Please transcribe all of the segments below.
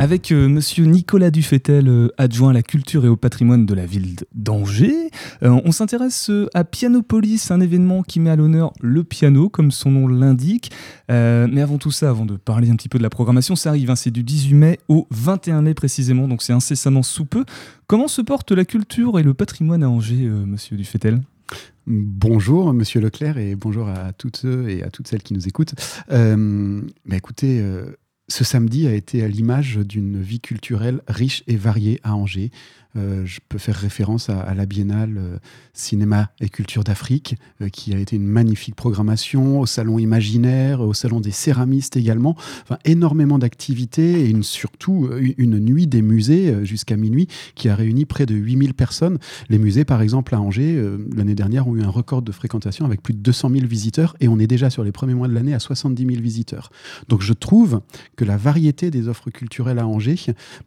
Avec euh, monsieur Nicolas Dufetel, euh, adjoint à la culture et au patrimoine de la ville d'Angers, euh, on s'intéresse à Pianopolis, un événement qui met à l'honneur le piano, comme son nom l'indique. mais avant tout ça, avant de parler un petit peu de la programmation, ça arrive, hein, c'est du 18 mai au 21 mai précisément, donc c'est incessamment sous peu. Comment se portent la culture et le patrimoine à Angers, monsieur Dufetel? Bonjour Monsieur Leclerc et bonjour à toutes ceux et à toutes celles qui nous écoutent. Euh, bah écoutez, ce samedi a été à l'image d'une vie culturelle riche et variée à Angers. Euh, je peux faire référence à, la Biennale euh, Cinéma et Culture d'Afrique, euh, qui a été une magnifique programmation, au Salon Imaginaire, au Salon des Céramistes également. Enfin, énormément d'activités et surtout une nuit des musées jusqu'à minuit qui a réuni près de 8000 personnes. Les musées, par exemple, à Angers, l'année dernière, ont eu un record de fréquentation avec plus de 200 000 visiteurs et on est déjà sur les premiers mois de l'année à 70 000 visiteurs. Donc je trouve que la variété des offres culturelles à Angers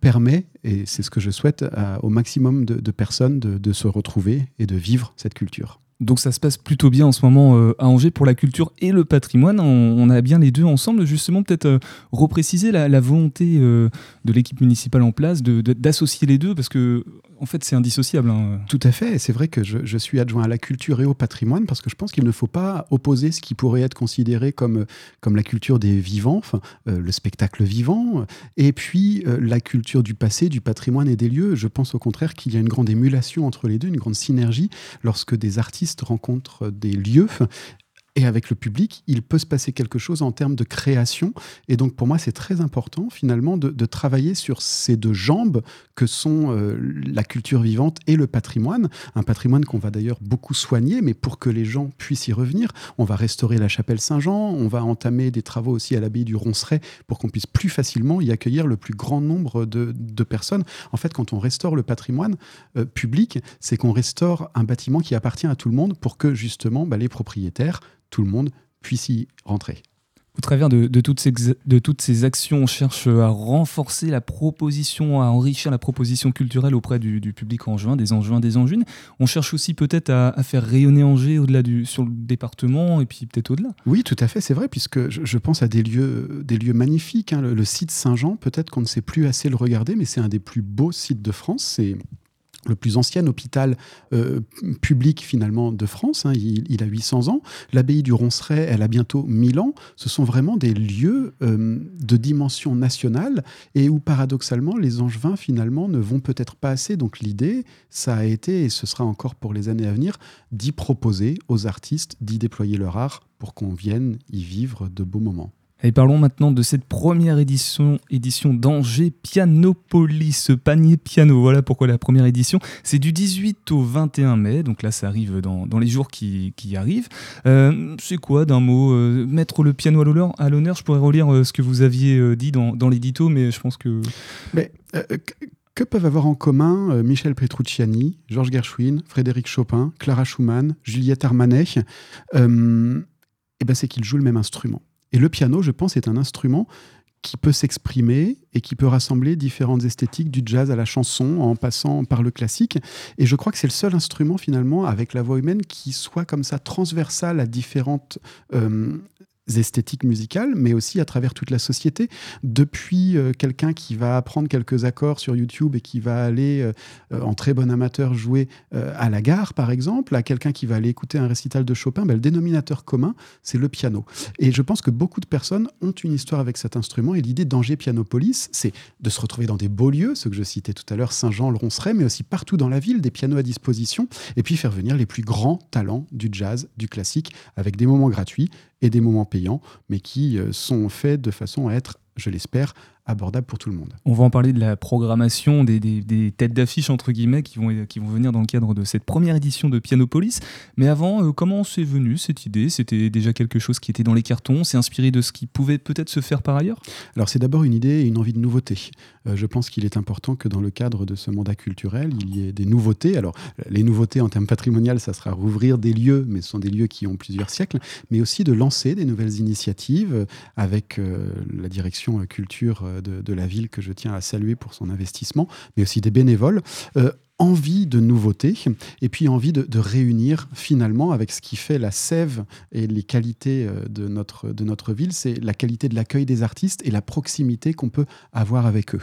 permet, et c'est ce que je souhaite au maximum de, personnes de se retrouver et de vivre cette culture. Donc ça se passe plutôt bien en ce moment euh, à Angers pour la culture et le patrimoine. On, a bien les deux ensemble. Justement, peut-être euh, repréciser la, volonté euh, de l'équipe municipale en place d'associer les deux parce que en fait c'est indissociable. Hein. Tout à fait. C'est vrai que je, suis adjoint à la culture et au patrimoine parce que je pense qu'il ne faut pas opposer ce qui pourrait être considéré comme, comme la culture des vivants, le spectacle vivant, et puis la culture du passé, du patrimoine et des lieux. Je pense au contraire qu'il y a une grande émulation entre les deux, une grande synergie lorsque des artistes rencontre des lieux et avec le public, il peut se passer quelque chose en termes de création. Et donc pour moi, c'est très important finalement de, travailler sur ces deux jambes que sont euh, la culture vivante et le patrimoine. Un patrimoine qu'on va d'ailleurs beaucoup soigner, mais pour que les gens puissent y revenir, on va restaurer la chapelle Saint-Jean, on va entamer des travaux aussi à l'abbaye du Ronceret pour qu'on puisse plus facilement y accueillir le plus grand nombre de, personnes. En fait, quand on restaure le patrimoine euh, public, c'est qu'on restaure un bâtiment qui appartient à tout le monde pour que justement bah, les propriétaires tout le monde puisse y rentrer. Au travers de, toutes ces, de, toutes ces, actions, on cherche à renforcer la proposition, à enrichir la proposition culturelle auprès du, public angevin, des angevins, des angevines. On cherche aussi peut-être à, faire rayonner Angers au-delà du, sur le département et puis peut-être au-delà. Oui, tout à fait, c'est vrai, puisque je, pense à des lieux, des lieux magnifiques. Hein. Le, le, site Saint-Jean, peut-être qu'on ne sait plus assez le regarder, mais c'est un des plus beaux sites de France. C'est le plus ancien hôpital euh, public finalement de France. Hein, il, a 800 ans. L'abbaye du Ronceret, elle a bientôt 1000 ans. Ce sont vraiment des lieux euh, de dimension nationale et où paradoxalement les Angevins finalement ne vont peut-être pas assez. Donc l'idée, ça a été, et ce sera encore pour les années à venir, d'y proposer aux artistes d'y déployer leur art pour qu'on vienne y vivre de beaux moments. Et parlons maintenant de cette première édition, édition d'Angers Pianopolis, panier piano. Voilà pourquoi la première édition. C'est du 18 au 21 mai, donc là ça arrive dans, les jours qui, arrivent. Euh, c'est quoi d'un mot euh, Mettre le piano à l'honneur Je pourrais relire euh, ce que vous aviez dit dans, l'édito, mais je pense que... Que peuvent avoir en commun Michel Petrucciani, Georges Gershwin, Frédéric Chopin, Clara Schumann, Juliette Armanet? Eh ben C'est qu'ils jouent le même instrument. Et le piano, je pense, est un instrument qui peut s'exprimer et qui peut rassembler différentes esthétiques, du jazz à la chanson, en passant par le classique. Et je crois que c'est le seul instrument, finalement, avec la voix humaine, qui soit comme ça transversal à différentes euh, esthétiques musicales, mais aussi à travers toute la société. Depuis euh, quelqu'un qui va apprendre quelques accords sur YouTube et qui va aller euh, euh, en très bon amateur jouer à la gare, par exemple, à quelqu'un qui va aller écouter un récital de Chopin, ben, le dénominateur commun, c'est le piano. Et je pense que beaucoup de personnes ont une histoire avec cet instrument. Et l'idée d'Angers Pianopolis, c'est de se retrouver dans des beaux lieux, ce que je citais tout à l'heure, Saint-Jean, le Ronceret, mais aussi partout dans la ville, des pianos à disposition, et puis faire venir les plus grands talents du jazz, du classique, avec des moments gratuits et des moments payants, mais qui euh, sont faits de façon à être, je l'espère, abordable pour tout le monde. On va en parler de la programmation, des, têtes d'affiche entre guillemets qui vont, qui vont venir dans le cadre de cette première édition de Pianopolis. Mais avant, euh, comment c'est venu cette idée? C'était déjà quelque chose qui était dans les cartons? C'est inspiré de ce qui pouvait peut-être se faire par ailleurs? Alors c'est d'abord une idée et une envie de nouveauté. Euh, je pense qu'il est important que dans le cadre de ce mandat culturel, il y ait des nouveautés. Alors les nouveautés en termes patrimonial, ça sera rouvrir des lieux, mais ce sont des lieux qui ont plusieurs siècles, mais aussi de lancer des nouvelles initiatives euh, avec la direction culture de, la ville que je tiens à saluer pour son investissement, mais aussi des bénévoles. Euh, envie de nouveautés et puis envie de, réunir finalement avec ce qui fait la sève et les qualités euh, de notre, de notre ville, c'est la qualité de l'accueil des artistes et la proximité qu'on peut avoir avec eux.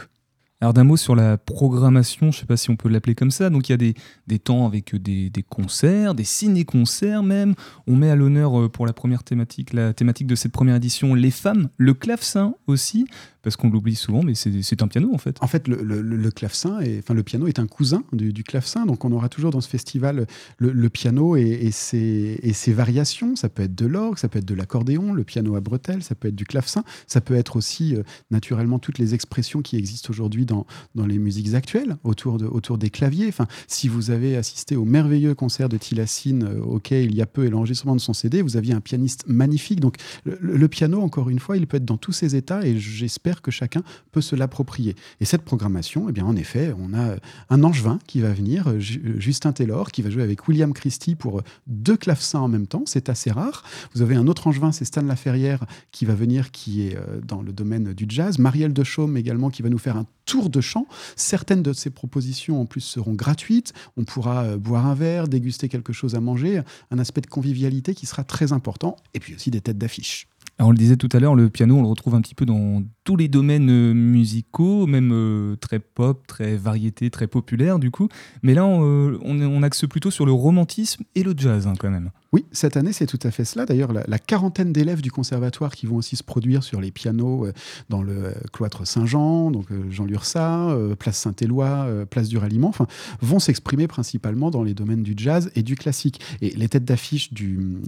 Alors d'un mot sur la programmation, je ne sais pas si on peut l'appeler comme ça. Donc il y a des, des temps avec des, des concerts, des ciné-concerts même. On met à l'honneur euh, pour la première thématique, la thématique de cette première édition, les femmes, le clavecin aussi parce qu'on l'oublie souvent, mais c'est un piano en fait. En fait, le, le, clavecin, est, enfin le piano est un cousin du, du, clavecin, donc on aura toujours dans ce festival le, piano et, ses, et, ses, variations. Ça peut être de l'orgue, ça peut être de l'accordéon, le piano à bretelles, ça peut être du clavecin, ça peut être aussi euh, naturellement toutes les expressions qui existent dans, dans les musiques actuelles autour, de, autour des claviers. Enfin, si vous avez assisté au merveilleux concert de Tilassine euh, auquel il y a peu et l'enregistrement de son CD, vous aviez un pianiste magnifique. Donc le piano, encore une fois, il peut être dans tous ses états et j'espère que chacun peut se l'approprier. Et cette programmation, eh bien, en effet, on a un angevin qui va venir, euh, Justin Taylor, qui va jouer avec William Christie pour euh, deux clavecins en même temps. C'est assez rare. Vous avez un autre angevin, c'est Stan Laferrière, qui va venir, qui est euh, dans le domaine du jazz. Marielle de Chaume également, qui va nous faire un de chant. Certaines de ces propositions, en plus, seront gratuites. On pourra boire un verre, déguster quelque chose à manger. Un aspect de convivialité qui sera très important. Et puis aussi des têtes d'affiche on le disait tout à l'heure, le piano, on le retrouve un petit peu dans tous les domaines euh, musicaux, même euh, très pop, très variété, très populaire du coup. Mais là, on, euh, on, axe plutôt sur le romantisme et le jazz hein, quand même. Oui, cette année, c'est tout à fait cela. D'ailleurs, la, quarantaine d'élèves du conservatoire qui vont aussi se produire sur les pianos dans le cloître Saint-Jean, donc Jean Lursa, place Saint-Éloi, place du Ralliement, vont s'exprimer principalement dans les domaines du jazz et du classique. Et les têtes d'affiche du,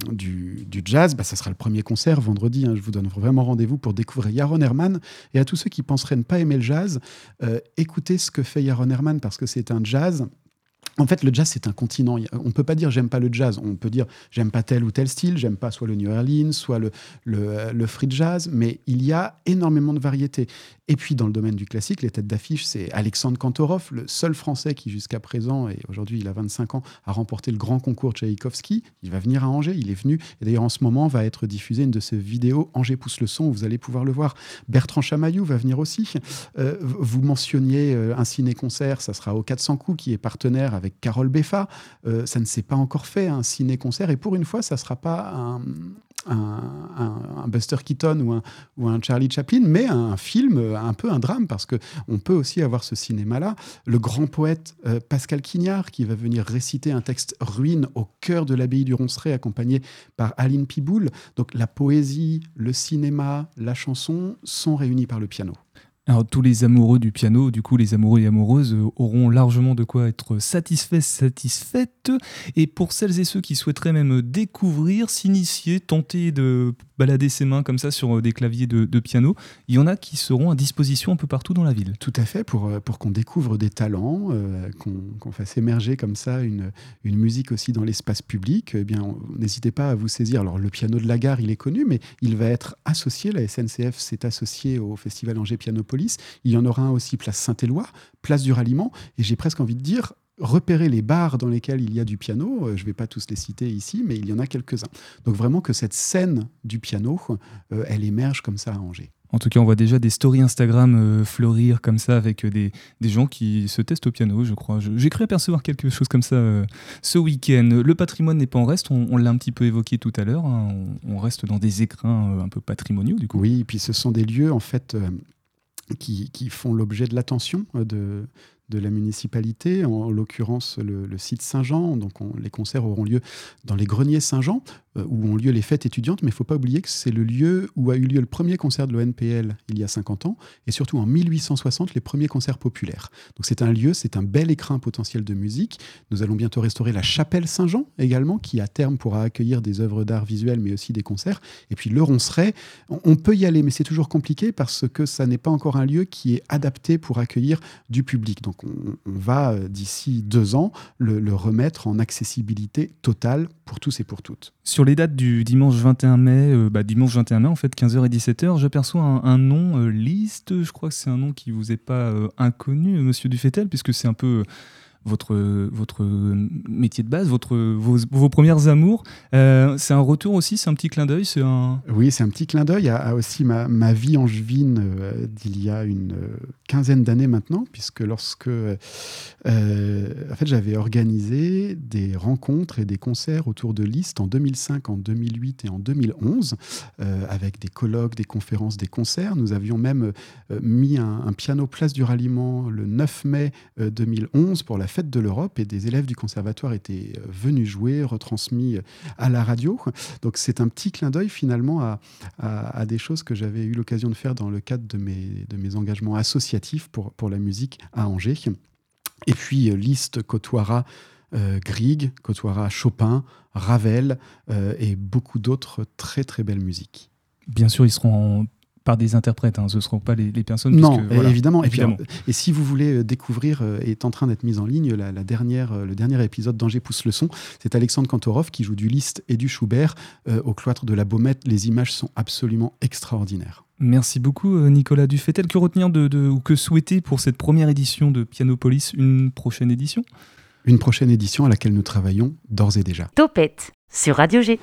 jazz, bah, ça sera le premier concert vendredi Hein, je vous donne vraiment rendez-vous pour découvrir Yaron Herman. Et à tous ceux qui penseraient ne pas aimer le jazz, euh, écoutez ce que fait Yaron Herman parce que c'est un jazz en fait, le jazz, c'est un continent. On ne peut pas dire j'aime pas le jazz. On peut dire j'aime pas tel ou tel style. J'aime pas soit le New Orleans, soit le, le, free jazz. Mais il y a énormément de variétés. Et puis, dans le domaine du classique, les têtes d'affiche, c'est Alexandre Kantorov, le seul Français qui, jusqu'à présent, et aujourd'hui il a 25 ans, a remporté le grand concours Tchaïkovski. Il va venir à Angers. Il est venu. Et d'ailleurs, en ce moment, va être diffusée une de ses vidéos Angers pousse le son. Vous allez pouvoir le voir. Bertrand Chamaillou va venir aussi. Euh, vous mentionniez euh, un ciné-concert. Ça sera au 400 coups, qui est partenaire avec Carole Beffa. Euh, ça ne s'est pas encore fait, un ciné-concert. Et pour une fois, ça ne sera pas un, Buster Keaton ou un, Charlie Chaplin, mais un film, un peu un drame, parce qu'on peut aussi avoir ce cinéma-là. Le grand poète euh, Pascal Quignard, qui va venir réciter un texte ruine au cœur de l'abbaye du Ronceret, accompagné par Aline Piboul. Donc la poésie, le cinéma, la chanson sont réunis par le piano. Alors tous les amoureux du piano, du coup les amoureux et amoureuses euh, auront largement de quoi être satisfaits, satisfaites. Et pour celles et ceux qui souhaiteraient même découvrir, s'initier, tenter de balader ses mains comme ça sur euh, des claviers de, piano, il y en a qui seront à disposition un peu partout dans la ville. Tout à fait, pour, euh, pour qu'on découvre des talents, qu'on fasse émerger comme ça une, une musique aussi dans l'espace public, eh bien n'hésitez pas à vous saisir. Alors le piano de la gare, il est connu, mais il va être associé, la SNCF s'est associée au Festival Angers Pianopolis il y en aura un aussi place Saint-Éloi, place du Ralliement. Et j'ai presque envie de dire, repérer les bars dans lesquels il y a du piano. Euh, je ne vais pas tous les citer ici, mais il y en a quelques-uns. Donc vraiment que cette scène du piano, euh, elle émerge comme ça à Angers. En tout cas, on voit déjà des stories Instagram euh, fleurir comme ça avec des, gens qui se testent au piano, je crois. J'ai cru apercevoir quelque chose comme ça ce week-end. Le patrimoine n'est pas en reste, on, l'a un petit peu évoqué tout à l'heure. Hein. On, on, reste dans des écrins un peu patrimoniaux, du coup. Oui, et puis ce sont des lieux, en fait, qui, font l'objet de l'attention de, de la municipalité, en l'occurrence le, site Saint-Jean. Donc les concerts auront lieu dans les greniers Saint-Jean, euh, où ont lieu les fêtes étudiantes, mais il ne faut pas oublier que c'est le lieu où a eu lieu le premier concert de l'ONPL il y a 50 ans, et surtout en 1860, les premiers concerts populaires. Donc c'est un lieu, c'est un bel écrin potentiel de musique. Nous allons bientôt restaurer la chapelle Saint-Jean également, qui à terme pourra accueillir des œuvres d'art visuel, mais aussi des concerts. Et puis le Ronceret, on peut y aller, mais c'est toujours compliqué parce que ça n'est pas encore un lieu qui est adapté pour accueillir du public. Donc on, va, euh, d'ici deux ans, le, remettre en accessibilité totale pour tous et pour toutes. Sur les dates du dimanche 21 mai, euh, bah, dimanche 21 mai, en fait, 15h et 17h, j'aperçois un, nom, euh, liste, je crois que c'est un nom qui vous est pas inconnu, monsieur Dufetel, puisque c'est un peu votre, votre métier de base, votre, vos, premières amours. Euh, c'est un retour aussi, c'est un petit clin d'œil un... Oui, c'est un petit clin d'œil à, aussi ma, ma vie angevine euh, d'il y a une euh, quinzaine d'années maintenant, puisque lorsque en fait, j'avais organisé des rencontres et des concerts autour de Liszt en 2005, en 2008 et en 2011, avec des colloques, des conférences, des concerts. Nous avions même mis un, un piano place du ralliement le 9 mai 2011 pour la fête de l'Europe et des élèves du conservatoire étaient euh, venus jouer, retransmis euh, à la radio. Donc c'est un petit clin d'œil finalement à, des choses que j'avais eu l'occasion de faire dans le cadre de mes, de mes engagements associatifs pour, pour la musique à Angers. Et puis euh, Liszt côtoiera Grieg, côtoiera Chopin, Ravel et beaucoup d'autres très très belles musiques. Bien sûr, ils seront par des interprètes, hein. ce ne seront pas les, personnes. Non, évidemment. Et, si vous voulez euh, découvrir, euh, est en train d'être mise en ligne, la, dernière, euh, le dernier épisode d'Angers pousse le son, c'est Alexandre Kantorov qui joue du Liszt et du Schubert au cloître de la Baumette. Les images sont absolument extraordinaires. Merci beaucoup Nicolas Dufetel. Que retenir de, ou que souhaiter pour cette première édition de Pianopolis, une prochaine édition? Une prochaine édition à laquelle nous travaillons d'ores et déjà. Topette sur Radio G.